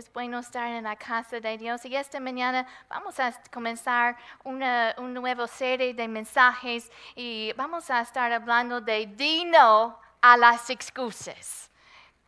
es bueno estar en la casa de Dios. Y esta mañana vamos a comenzar una, nueva serie de mensajes y vamos a estar hablando de dino a las excusas.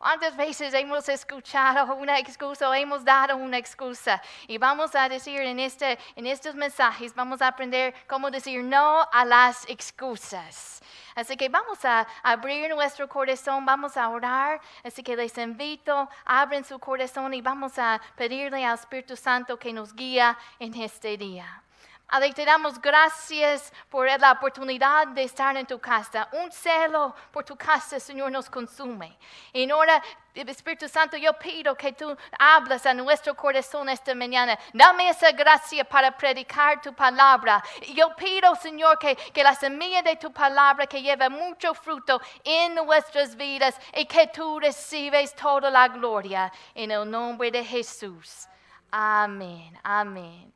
¿Cuántas veces hemos escuchado una excusa o hemos dado una excusa? Y vamos a decir en, este, en estos mensajes, vamos a aprender cómo decir no a las excusas. Así que vamos a abrir nuestro corazón, vamos a orar. Así que les invito, abren su corazón y vamos a pedirle al Espíritu Santo que nos guíe en este día. Ale, te damos gracias por la oportunidad de estar en tu casa. Un celo por tu casa, Señor, nos consume. Y ahora, Espíritu Santo, yo pido que tú hablas a nuestro corazón esta mañana. Dame esa gracia para predicar tu palabra. Yo pido, Señor, que, que la semilla de tu palabra que lleve mucho fruto en nuestras vidas y que tú recibes toda la gloria. En el nombre de Jesús. Amén. Amén.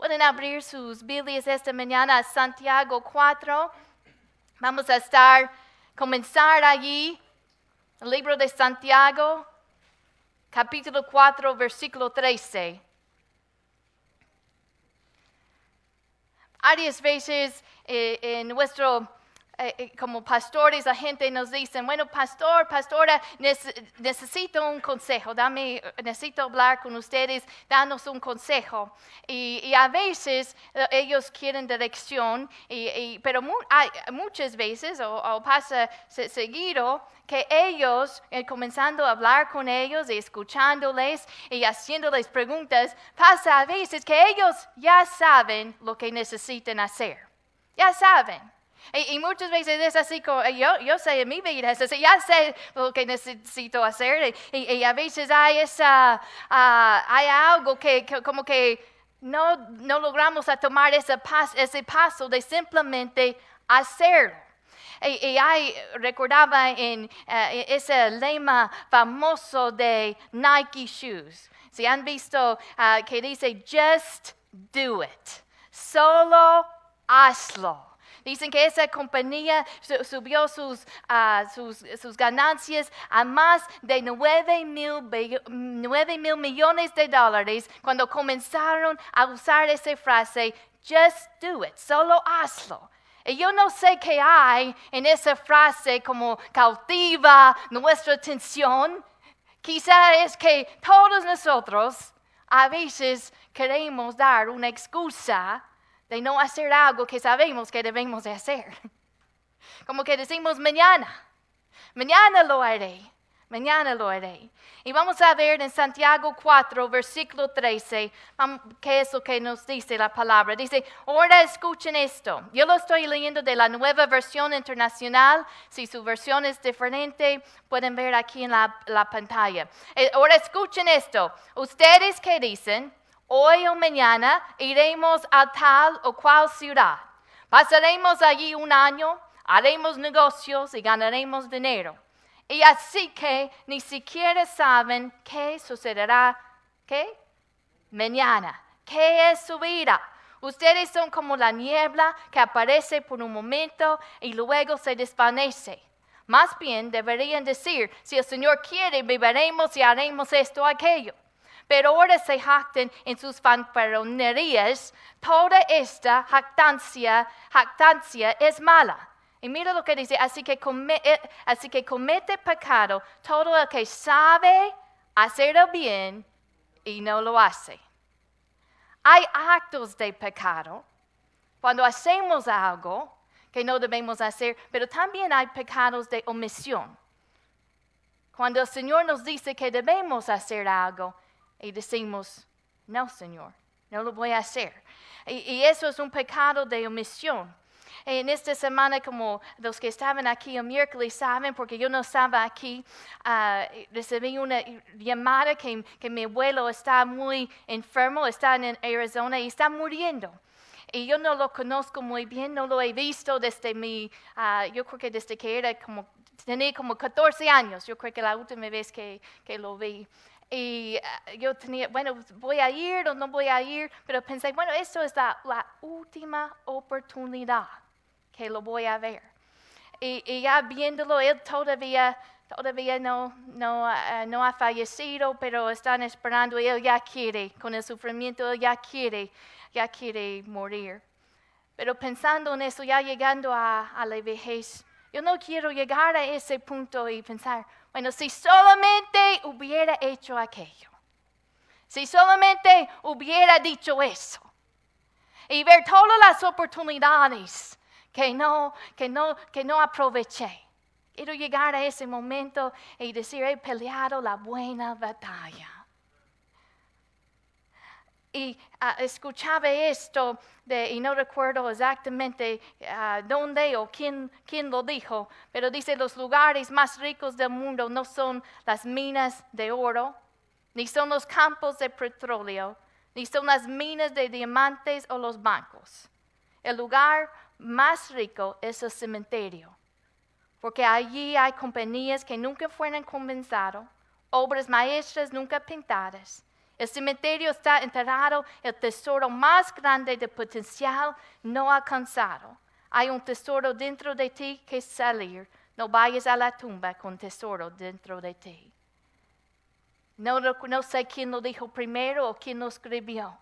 Pueden abrir sus Biblias esta mañana a Santiago 4. Vamos a estar, comenzar allí, el libro de Santiago, capítulo 4, versículo 13. Varias veces eh, en nuestro eh, eh, como pastores, la gente nos dice, bueno, pastor, pastora, necesito un consejo, dame, necesito hablar con ustedes, danos un consejo. Y, a veces eh, ellos quieren dirección, pero hay, muchas veces, o, pasa seguido, que ellos, comenzando a hablar con ellos y escuchándoles y haciéndoles preguntas, pasa a veces que ellos ya saben lo que necesitan hacer. Ya saben. Y, muchas veces es así, como, yo, yo sé en mi vida, es así, ya sé lo que necesito hacer. Y, a veces hay, esa, ah, hay algo que, como que no, no logramos a tomar ese, ese paso de simplemente hacerlo. Y, y recordaba en eh, ese lema famoso de Nike Shoes. Si han visto ah, que dice, just do it. Solo hazlo. Dicen que esa compañía subió sus, ah, sus, sus, ganancias a más de 9 mil, mil millones de dólares cuando comenzaron a usar esa frase, just do it, solo hazlo. Y yo no sé qué hay en esa frase como cautiva nuestra atención. Quizá es que todos nosotros a veces queremos dar una excusa de no hacer algo que sabemos que debemos de hacer. Como que decimos mañana, mañana lo haré, mañana lo haré. Y vamos a ver en Santiago 4, versículo 13, qué es lo que nos dice la palabra. Dice, ahora escuchen esto. Yo lo estoy leyendo de la nueva versión internacional. Si su versión es diferente, pueden ver aquí en la, la pantalla. Eh, ahora escuchen esto. Ustedes que dicen, hoy o mañana iremos a tal o cual ciudad. Pasaremos allí un año, haremos negocios y ganaremos dinero. Y así que ni siquiera saben qué sucederá, ¿qué? Mañana. ¿Qué es su vida? Ustedes son como la niebla que aparece por un momento y luego se desvanece. Más bien deberían decir, si el Señor quiere, viviremos y haremos esto o aquello pero ahora se jacten en sus fanfarronerías, toda esta jactancia, jactancia es mala. Y mira lo que dice, así que, eh, así que comete pecado todo el que sabe hacer el bien y no lo hace. Hay actos de pecado cuando hacemos algo que no debemos hacer, pero también hay pecados de omisión. Cuando el Señor nos dice que debemos hacer algo y decimos, no, Señor, no lo voy a hacer. Y, eso es un pecado de omisión. En esta semana, como los que estaban aquí el miércoles saben, porque yo no estaba aquí, uh, recibí una llamada que, que, mi abuelo está muy enfermo, está en Arizona y está muriendo. Y yo no lo conozco muy bien, no lo he visto desde mi, uh, yo creo que desde que era como, tenía como 14 años, yo creo que la última vez que, que lo vi. Y eh, yo tenía, bueno, voy a ir o no voy a ir, pero pensé, bueno, esto es la, última oportunidad que lo voy a ver. Y, ya viéndolo, él todavía todavía no, no, ah, no ha fallecido, pero están esperando y él ya quiere, con el sufrimiento, él ya quiere, ya quiere morir. Pero pensando en eso, ya llegando a la vejez, yo no quiero llegar a ese punto y pensar, bueno, si solamente hubiera hecho aquello, si solamente hubiera dicho eso, y ver todas las oportunidades que no, que no, que no aproveché. Quiero llegar a ese momento y decir, he peleado la buena batalla. Y ah, escuchaba esto, y no recuerdo exactamente ah, dónde o quién, quién lo dijo, pero dice, los lugares más ricos del mundo no son las minas de oro, ni son los campos de petróleo, ni son las minas de diamantes o los bancos. El lugar más rico es el cementerio, porque allí hay compañías que nunca fueron comenzadas, obras maestras nunca pintadas. El cementerio está enterrado el tesoro más grande de potencial no alcanzado. Hay un tesoro dentro de ti que salir. No vayas a la tumba con tesoro dentro de ti. No, no sé quién lo dijo primero o quién lo escribió,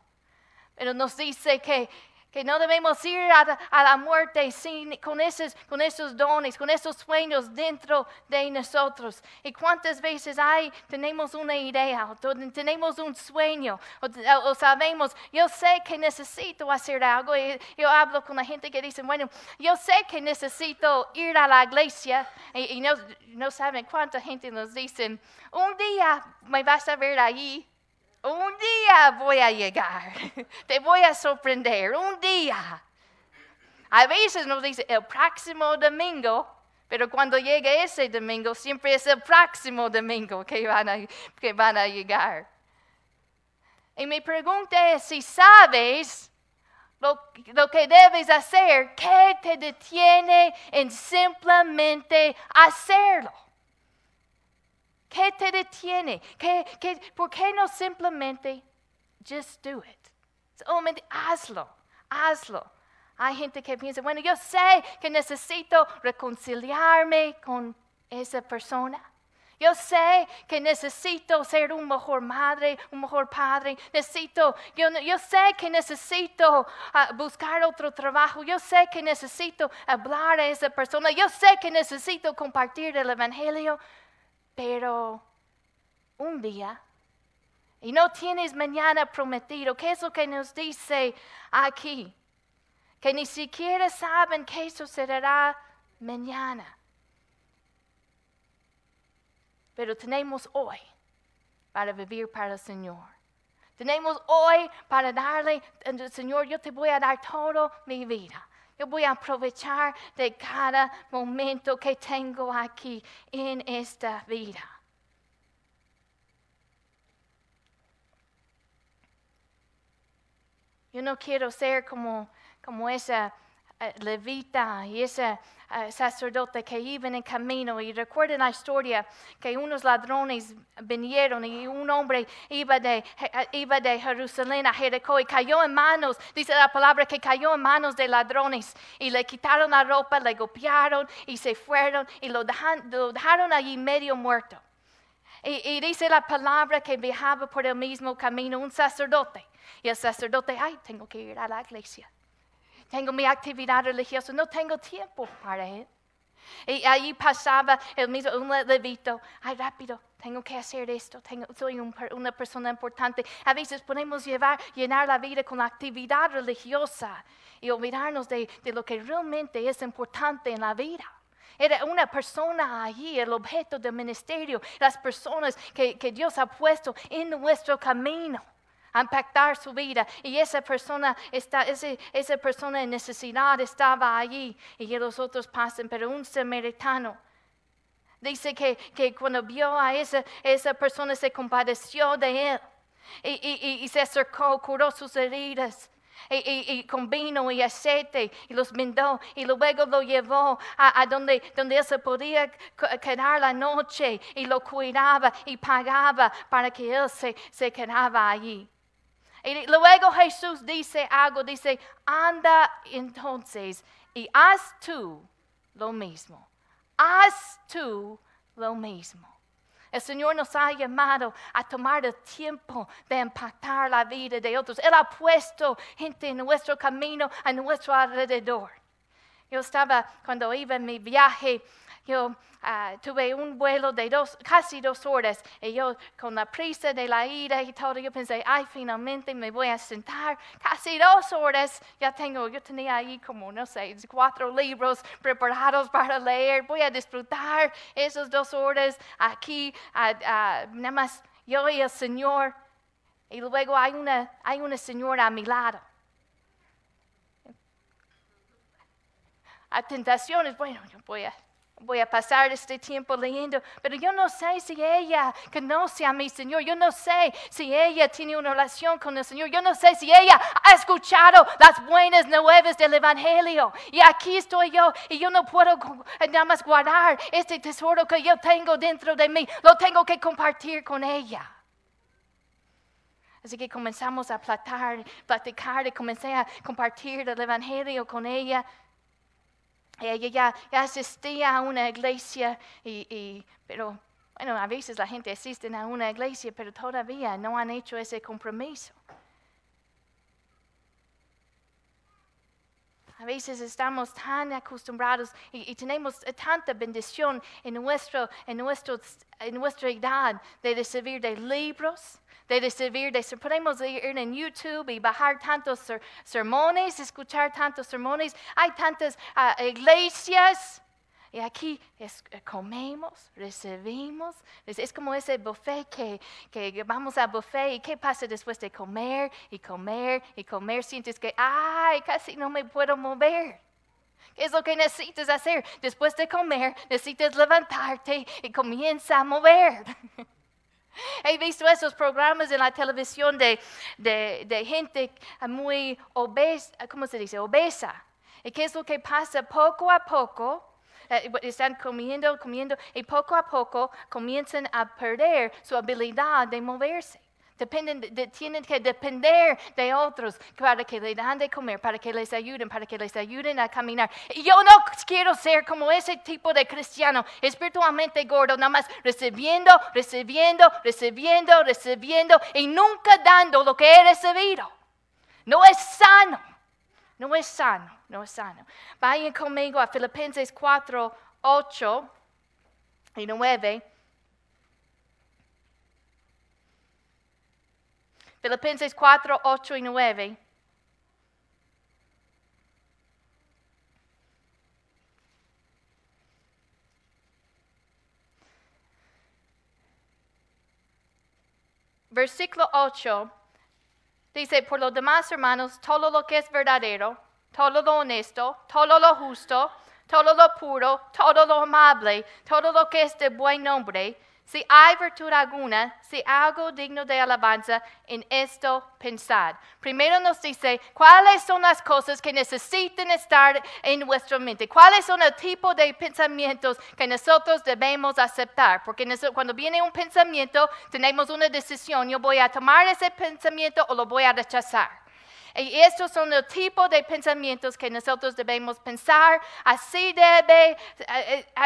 pero nos dice que que no debemos ir a, la muerte sin, con, esos, con esos dones, con esos sueños dentro de nosotros. ¿Y cuántas veces hay, tenemos una idea, o tenemos un sueño, o, sabemos, yo sé que necesito hacer algo? Y yo hablo con la gente que dice, bueno, yo sé que necesito ir a la iglesia, y, no, no saben cuánta gente nos dice, un día me vas a ver allí un día voy a llegar, te voy a sorprender, un día. A veces nos dice el próximo domingo, pero cuando llegue ese domingo, siempre es el próximo domingo que van a, que van a llegar. Y mi pregunta es si sabes lo, lo, que debes hacer, ¿qué te detiene en simplemente hacerlo? ¿Qué te detiene? ¿Qué, qué, por qué no simplemente just do it? Hazlo, hazlo. Hay gente que piensa, bueno, yo sé que necesito reconciliarme con esa persona. Yo sé que necesito ser un mejor madre, un mejor padre. Necesito, yo, yo sé que necesito uh, buscar otro trabajo. Yo sé que necesito hablar a esa persona. Yo sé que necesito compartir el Evangelio pero un día, y no tienes mañana prometido, ¿qué es lo que nos dice aquí? Que ni siquiera saben qué sucederá mañana. Pero tenemos hoy para vivir para el Señor. Tenemos hoy para darle, Señor, yo te voy a dar toda mi vida. Yo voy a aprovechar de cada momento que tengo aquí en esta vida. Yo no quiero ser como, como esa levita y ese eh, sacerdote que iban en camino. Y recuerden la historia que unos ladrones vinieron y un hombre iba de, eh, iba de Jerusalén a Jericó y cayó en manos, dice la palabra que cayó en manos de ladrones y le quitaron la ropa, le golpearon y se fueron y lo dejaron, allí medio muerto. Y, y, dice la palabra que viajaba por el mismo camino un sacerdote. Y el sacerdote, ay, tengo que ir a la iglesia tengo mi actividad religiosa, no tengo tiempo para él. Y ahí pasaba el mismo, un levito, ay rápido, tengo que hacer esto, tengo, soy una persona importante. A veces podemos llevar, llenar la vida con actividad religiosa y olvidarnos de, de lo que realmente es importante en la vida. Era una persona allí, el objeto del ministerio, las personas que, que Dios ha puesto en nuestro camino impactar su vida. Y esa persona, está, esa persona en necesidad estaba allí y los otros pasan, pero un samaritano. Dice que, que cuando vio a esa, esa persona se compadeció de él y, y, y se acercó, curó sus heridas. Y, y, con vino y aceite y los vendó y luego lo llevó a, a, donde, donde él se podía quedar la noche y lo cuidaba y pagaba para que él se, se quedaba allí. Y luego Jesús dice algo, dice, anda entonces y haz tú lo mismo. Haz tú lo mismo. El Señor nos ha llamado a tomar el tiempo de impactar la vida de otros. Él ha puesto gente en nuestro camino, a nuestro alrededor. Yo estaba, cuando iba en mi viaje, yo ah, tuve un vuelo de dos, casi dos horas y yo con la prisa de la ira y todo, yo pensé, ay, finalmente me voy a sentar casi dos horas. Ya tengo, yo tenía ahí como, no sé, cuatro libros preparados para leer. Voy a disfrutar esas dos horas aquí, nada más yo y el Señor. Y luego hay una, hay una señora a mi lado. a tentaciones, bueno, yo voy a, voy a pasar este tiempo leyendo, pero yo no sé si ella conoce a mi Señor, yo no sé si ella tiene una relación con el Señor, yo no sé si ella ha escuchado las buenas nuevas del Evangelio. Y aquí estoy yo y yo no puedo nada más guardar este tesoro que yo tengo dentro de mí, lo tengo que compartir con ella. Así que comenzamos a platicar, platicar y comencé a compartir el Evangelio con ella. Ella ya, asistía a una iglesia, y, pero bueno, a veces la gente asiste a una iglesia, pero todavía no han hecho ese compromiso. A veces estamos tan acostumbrados y, tenemos tanta bendición en, nuestro, en, nuestro, en nuestra edad de recibir de libros, de recibir, de, podemos ir en YouTube y bajar tantos sermones, escuchar tantos sermones. Hay tantas ah, iglesias. Y aquí es, eh, comemos, recibimos. Es, como ese buffet que, que, vamos a buffet y qué pasa después de comer y comer y comer. Sientes que, ay, casi no me puedo mover. ¿Qué es lo que necesitas hacer? Después de comer, necesitas levantarte y comienza a mover. He visto esos programas en la televisión de, gente muy obesa, ¿cómo se dice? Obesa. ¿Y qué es lo que pasa? Poco a poco eh, están comiendo, comiendo y poco a poco comienzan a perder su habilidad de moverse. Dependen, tienen que depender de otros para que les dan de comer, para que les ayuden, para que les ayuden a caminar. Y yo no quiero ser como ese tipo de cristiano, espiritualmente gordo, nada más recibiendo, recibiendo, recibiendo, recibiendo y nunca dando lo que he recibido. No es sano, no es sano, no es sano. Vayan conmigo a Filipenses 4, 8 y 9. Filipenses 4, 8 y 9. Versículo 8 dice, por los demás hermanos, todo lo que es verdadero, todo lo honesto, todo lo justo, todo lo puro, todo lo amable, todo lo que es de buen nombre, si hay virtud alguna, si algo digno de alabanza, en esto pensad. Primero nos dice cuáles son las cosas que necesitan estar en nuestra mente, cuáles son el tipo de pensamientos que nosotros debemos aceptar. Porque cuando viene un pensamiento, tenemos una decisión, yo voy a tomar ese pensamiento o lo voy a rechazar. Y estos son los tipos de pensamientos que nosotros debemos pensar. Así debe,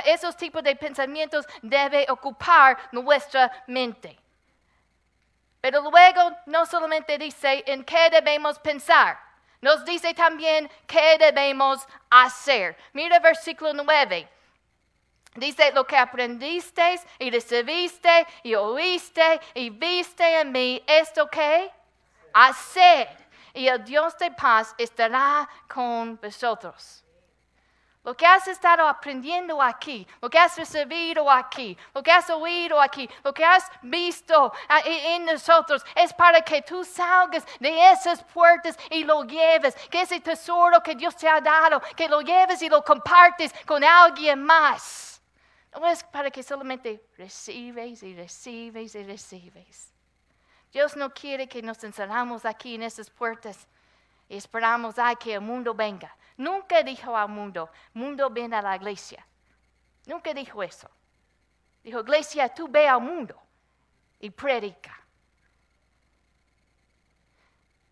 esos tipos de pensamientos debe ocupar nuestra mente. Pero luego no solamente dice en qué debemos pensar, nos dice también qué debemos hacer. Mira versículo 9. Dice, lo que aprendisteis y recibiste y oíste y viste en mí, ¿esto qué? Hacer y el Dios de paz estará con vosotros. Lo que has estado aprendiendo aquí, lo que has recibido aquí, lo que has oído aquí, lo que has visto en nosotros, es para que tú salgas de esas puertas y lo lleves, que ese tesoro que Dios te ha dado, que lo lleves y lo compartes con alguien más. No es para que solamente recibes y recibes y recibes. Dios no quiere que nos encerramos aquí en esas puertas y esperamos a que el mundo venga. Nunca dijo al mundo, mundo ven a la iglesia. Nunca dijo eso. Dijo, iglesia, tú ve al mundo y predica.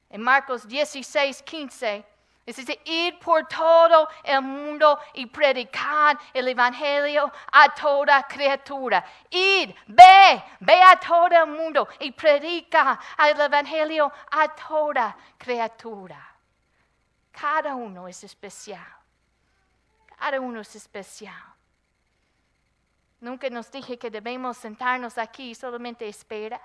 En Marcos 16, 15 Dice, ir por todo el mundo y predicar el Evangelio a toda criatura. Ir, ve, ve a todo el mundo y predica el Evangelio a toda criatura. Cada uno es especial. Cada uno es especial. Nunca nos dije que debemos sentarnos aquí y solamente espera.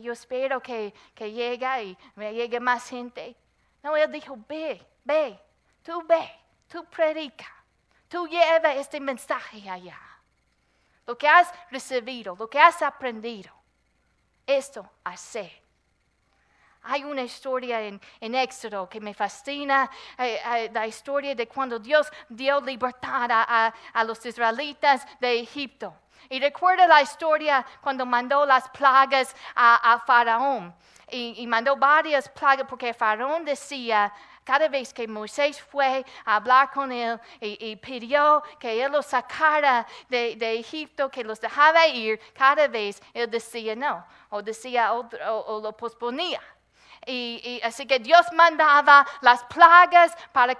yo espero que, que llegue y me llegue más gente. No, él dijo, ve, ve, tú ve, tú predica, tú lleva este mensaje allá. Lo que has recibido, lo que has aprendido, esto hace. Hay una historia en, Éxodo que me fascina, eh, eh, la historia de cuando Dios dio libertad a, los israelitas de Egipto. Y recuerda la historia cuando mandó las plagas a, Faraón. Y, y, mandó varias plagas porque Faraón decía, cada vez que Moisés fue a hablar con él y, pidió que él los sacara de, Egipto, que los dejaba ir, cada vez él decía no, o decía o, lo posponía. Y, así que Dios mandaba las plagas para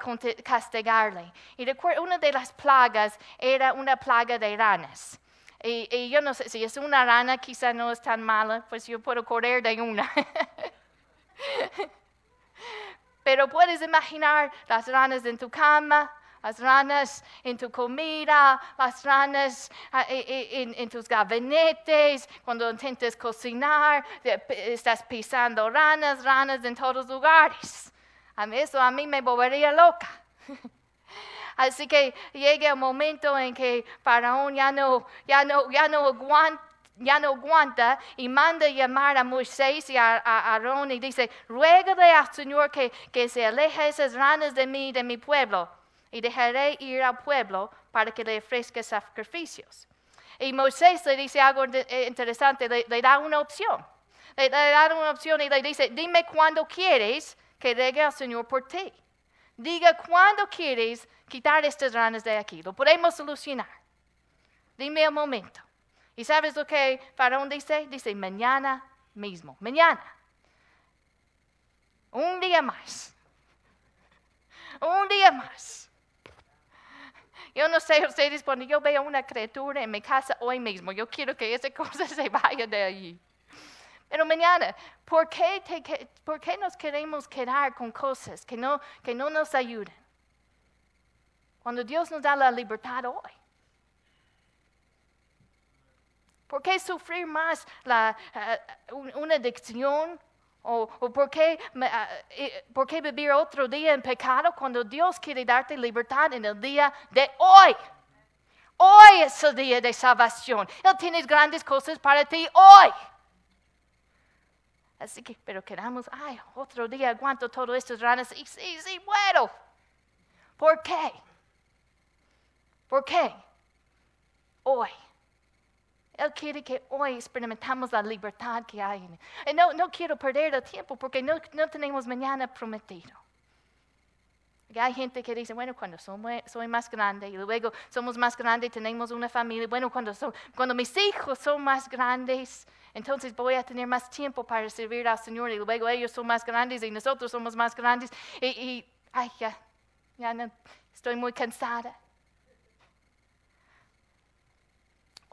castigarle. Y recuerdo, una de las plagas era una plaga de ranas. Y, y, yo no sé si es una rana, quizá no es tan mala, pues yo puedo correr de una. Pero puedes imaginar las ranas en tu cama, las ranas en tu comida, las ranas ah, e, e, en, tus gabinetes, cuando intentas cocinar, estás pisando ranas, ranas en todos lugares. A mí eso a mí me volvería loca. Así que llega el momento en que Faraón ya no, ya no, ya no aguanta ya no aguanta y manda llamar a Moisés y a, Aarón y dice, ruégale al Señor que, que se aleje esas ranas de mí, de mi pueblo, y dejaré ir al pueblo para que le ofrezca sacrificios. Y Moisés le dice algo eh, interesante, le, da una opción. Le, da una opción y le dice, dime cuándo quieres que llegue al Señor por ti. Diga cuándo quieres quitar estas ranas de aquí. Lo podemos solucionar. Dime el momento. ¿Y sabes lo que Faraón dice? Dice, mañana mismo, mañana. Un día más. Un día más. Yo no sé ustedes, cuando yo veo una criatura en mi casa hoy mismo, yo quiero que esa cosa se vaya de allí. Pero mañana, ¿por qué, ¿por qué nos queremos quedar con cosas que no, que no nos ayudan? Cuando Dios nos da la libertad hoy. ¿Por qué sufrir más la, eh, una adicción? ¿O, por, qué, eh, por, qué, vivir otro día en pecado cuando Dios quiere darte libertad en el día de hoy? Hoy es el día de salvación. Él tiene grandes cosas para ti hoy. Así que, pero quedamos, ay, otro día aguanto todo estos ranas. Y sí, sí, bueno. ¿Por qué? ¿Por qué? Hoy él quiere que hoy experimentamos la libertad que hay. Y no, no quiero perder el tiempo porque no, no tenemos mañana prometido. Y hay gente que dice, bueno, cuando soy, soy, más grande y luego somos más grandes y tenemos una familia, bueno, cuando, cuando mis hijos son más grandes, entonces voy a tener más tiempo para servir al Señor y luego ellos son más grandes y nosotros somos más grandes y, y ay, ya, ya no, estoy muy cansada.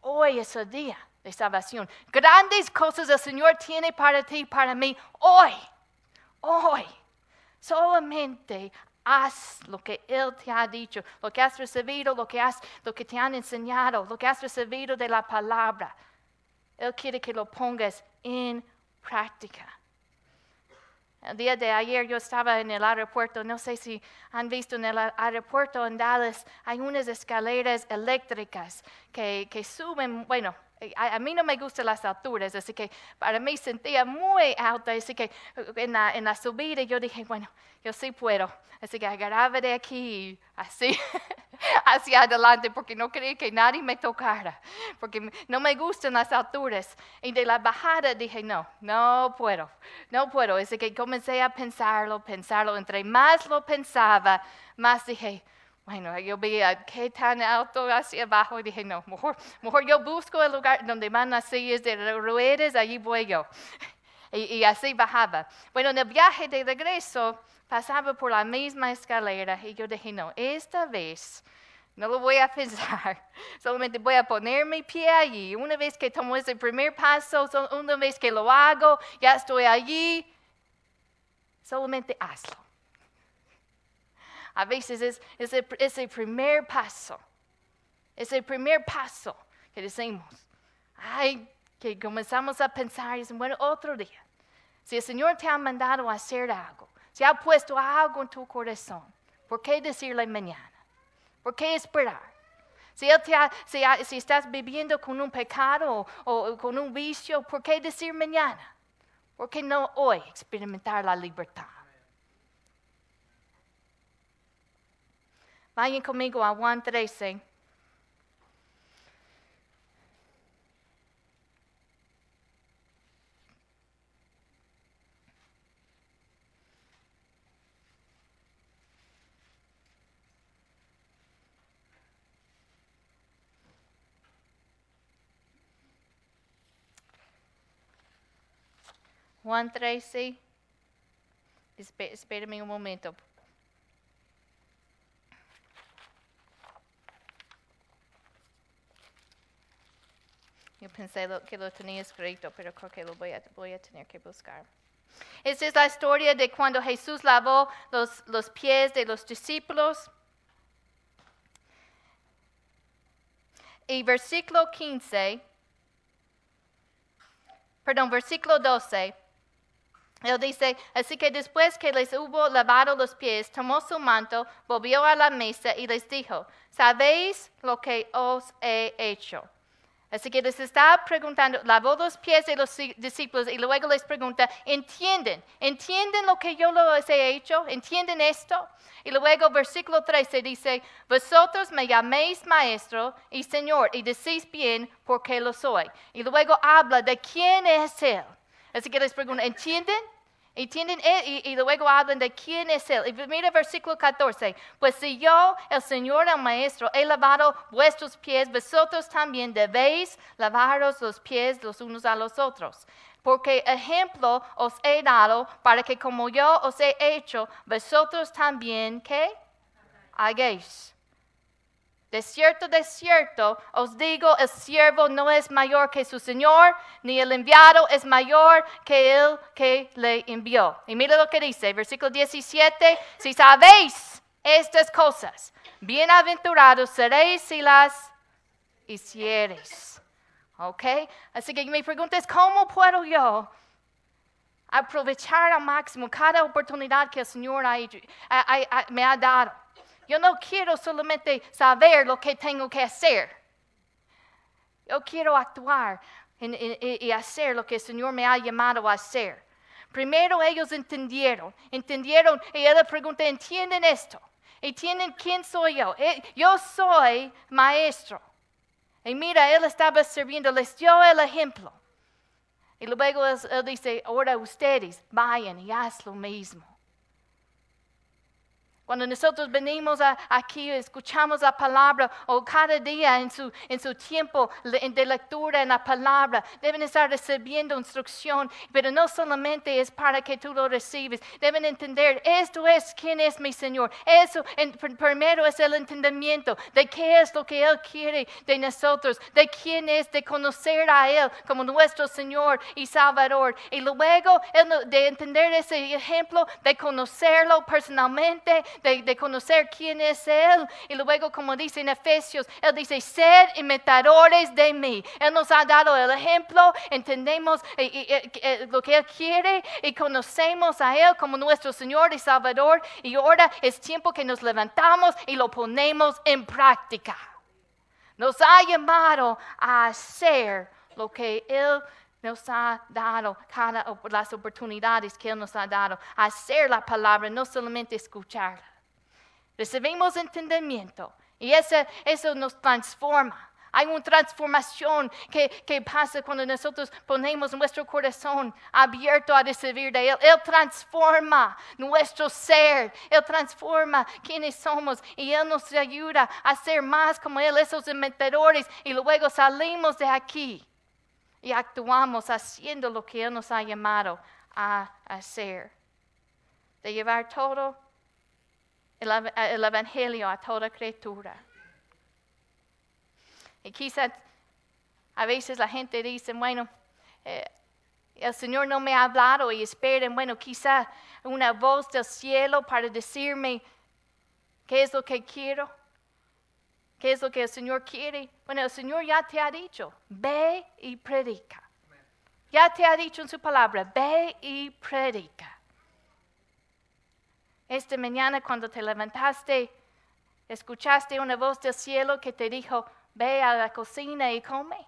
Hoy es el día de salvación. Grandes cosas el Señor tiene para ti, para mí. Hoy, hoy. Solamente haz lo que Él te ha dicho, lo que has recibido, lo que, has, lo que te han enseñado, lo que has recibido de la palabra. Él quiere que lo pongas en práctica. El día de ayer yo estaba en el aeropuerto, no sé si han visto en el aeropuerto en Dallas, hay unas escaleras eléctricas que, que suben, bueno, a, mí no me gustan las alturas, así que para mí sentía muy alta, así que en la, en la subida yo dije, bueno, yo sí puedo. Así que agarraba de aquí así hacia adelante porque no quería que nadie me tocara, porque no me gustan las alturas. Y de la bajada dije, no, no puedo, no puedo. Así que comencé a pensarlo, pensarlo. Entre más lo pensaba, más dije, bueno, yo veía qué tan alto hacia abajo y dije, no, mejor, mejor yo busco el lugar donde van las sillas de ruedas, allí voy yo. Y, y, así bajaba. Bueno, en el viaje de regreso, pasaba por la misma escalera y yo dije, no, esta vez no lo voy a pensar, solamente voy a poner mi pie allí. Una vez que tomo ese primer paso, una vez que lo hago, ya estoy allí, solamente hazlo. A veces es ese, primer paso, ese primer paso que decimos, ay, que comenzamos a pensar y dicen, bueno, otro día. Si el Señor te ha mandado a hacer algo, si ha puesto algo en tu corazón, ¿por qué decirle mañana? ¿Por qué esperar? Si, si, estás viviendo con un pecado o, con un vicio, ¿por qué decir mañana? ¿Por qué no hoy experimentar la libertad? Vayan conmigo a Juan 13. Juan 13. Espérame un momento. Yo pensé que lo tenía escrito, pero creo que lo voy a, voy a tener que buscar. Esta es la historia de cuando Jesús lavó los, los pies de los discípulos. Y versículo 15, perdón, versículo 12. Él dice, así que después que les hubo lavado los pies, tomó su manto, volvió a la mesa y les dijo, ¿sabéis lo que os he hecho? Así que les está preguntando, lavó los pies de los discípulos y luego les pregunta, ¿entienden? ¿Entienden lo que yo les he hecho? ¿Entienden esto? Y luego versículo 13 dice, vosotros me llaméis maestro y señor y decís bien porque lo soy. Y luego habla de quién es él. Así que les pregunto, ¿entienden? ¿Entienden? Eh, y, luego hablan de quién es Él. Y mira versículo 14. Pues si yo, el Señor, el Maestro, he lavado vuestros pies, vosotros también debéis lavaros los pies los unos a los otros. Porque ejemplo os he dado para que como yo os he hecho, vosotros también, ¿qué? Hagáis. De cierto, de cierto, os digo, el siervo no es mayor que su Señor, ni el enviado es mayor que el que le envió. Y mira lo que dice, versículo 17, si sabéis estas cosas, bienaventurados seréis si las hiciereis. ¿Ok? Así que mi pregunta es, ¿cómo puedo yo aprovechar al máximo cada oportunidad que el Señor me ha dado? Yo no quiero solamente saber lo que tengo que hacer. Yo quiero actuar y hacer lo que el Señor me ha llamado a hacer. Primero ellos entendieron, entendieron, y él le pregunta, ¿entienden esto? ¿Entienden quién soy yo? Eh, yo soy maestro. Y mira, él estaba sirviendo, les dio el ejemplo. Y luego él, dice, ahora ustedes vayan y haz lo mismo. Cuando nosotros venimos aquí, escuchamos la palabra o cada día en su, en su tiempo de lectura en la palabra, deben estar recibiendo instrucción, pero no solamente es para que tú lo recibes, deben entender, esto es quién es mi Señor. Eso primero es el entendimiento de qué es lo que Él quiere de nosotros, de quién es, de conocer a Él como nuestro Señor y Salvador. Y luego de entender ese ejemplo, de conocerlo personalmente, de, conocer quién es Él. Y luego, como dice en Efesios, Él dice, sed imitadores de mí. Él nos ha dado el ejemplo, entendemos eh, eh, lo que Él quiere y conocemos a Él como nuestro Señor y Salvador. Y ahora es tiempo que nos levantamos y lo ponemos en práctica. Nos ha llamado a hacer lo que Él nos ha dado, cada, las oportunidades que Él nos ha dado, hacer la palabra, no solamente escucharla. Recibimos entendimiento y eso, eso nos transforma. Hay una transformación que, que, pasa cuando nosotros ponemos nuestro corazón abierto a recibir de Él. Él transforma nuestro ser, Él transforma quienes somos y Él nos ayuda a ser más como Él, esos inventadores. Y luego salimos de aquí y actuamos haciendo lo que Él nos ha llamado a hacer. de llevar todo el, el Evangelio a toda criatura. Y quizás a veces la gente dice, bueno, eh, el Señor no me ha hablado y esperen, bueno, quizá una voz del cielo para decirme qué es lo que quiero, qué es lo que el Señor quiere. Bueno, el Señor ya te ha dicho, ve y predica. Ya te ha dicho en su palabra, ve y predica. Esta mañana cuando te levantaste, escuchaste una voz del cielo que te dijo, ve a la cocina y come.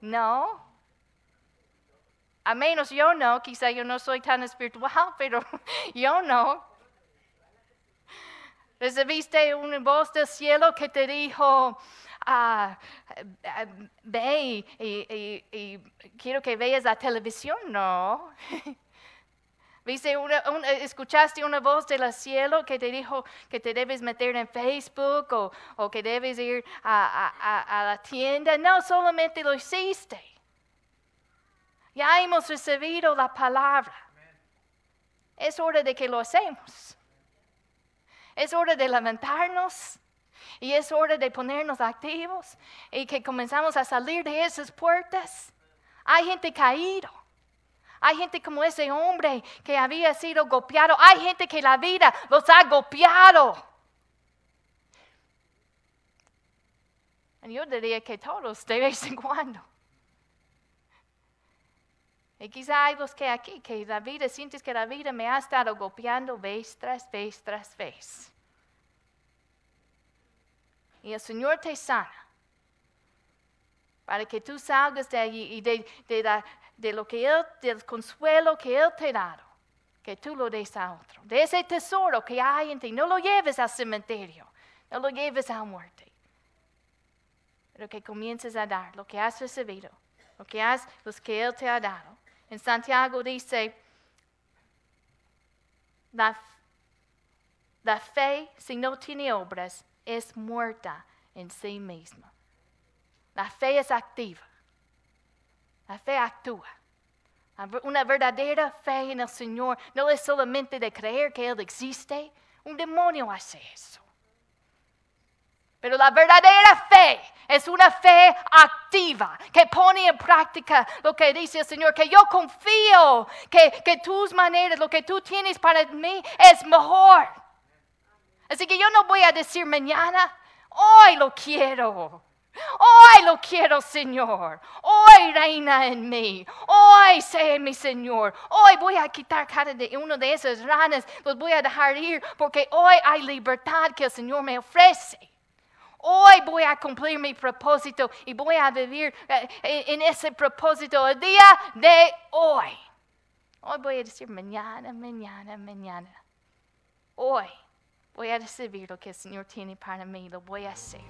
No. A menos yo no, quizá yo no soy tan espiritual, pero yo no. Recibiste una voz del cielo que te dijo, ah, ah, ve y, quiero que veas la televisión. No. ¿Viste una- una- ¿Escuchaste una voz del cielo que te dijo que te debes meter en Facebook o, que debes ir a la tienda? No, solamente lo hiciste. Ya hemos recibido la palabra. Es hora de que lo hacemos. Es hora de levantarnos y es hora de ponernos activos y que comenzamos a salir de esas puertas. Hay gente caído. Hay gente como ese hombre que había sido golpeado. Hay gente que la vida los ha golpeado. Y yo diría que todos de vez en cuando. Y quizá hay los que aquí, que la vida, sientes que la vida me ha estado golpeando vez tras vez tras vez. Y el Señor te sana para que tú salgas de allí y de, lo que Él, del consuelo que Él te ha dado, que tú lo des a otro. De ese tesoro que hay en ti, no lo lleves al cementerio, no lo lleves a muerte, pero que comiences a dar lo que has recibido, lo que, has, lo que Él te ha dado. En Santiago dice, la, la fe, si no tiene obras, es muerta en sí misma. La fe es activa. La fe actúa. Una verdadera fe en el Señor no es solamente de creer que Él existe. Un demonio hace eso. Pero la verdadera fe es una fe activa que pone en práctica lo que dice el Señor, que yo confío que, tus maneras, lo que tú tienes para mí es mejor. Así que yo no voy a decir mañana, hoy lo quiero. Hoy lo quiero, Señor. Hoy reina en mí. Hoy sé mi Señor. Hoy voy a quitar cada de uno de esas ranas. Los voy a dejar ir porque hoy hay libertad que el Señor me ofrece. Hoy voy a cumplir mi propósito y voy a vivir eh, en, ese propósito el día de hoy. Hoy voy a decir mañana, mañana, mañana. Hoy voy a recibir lo que el Señor tiene para mí. Lo voy a hacer.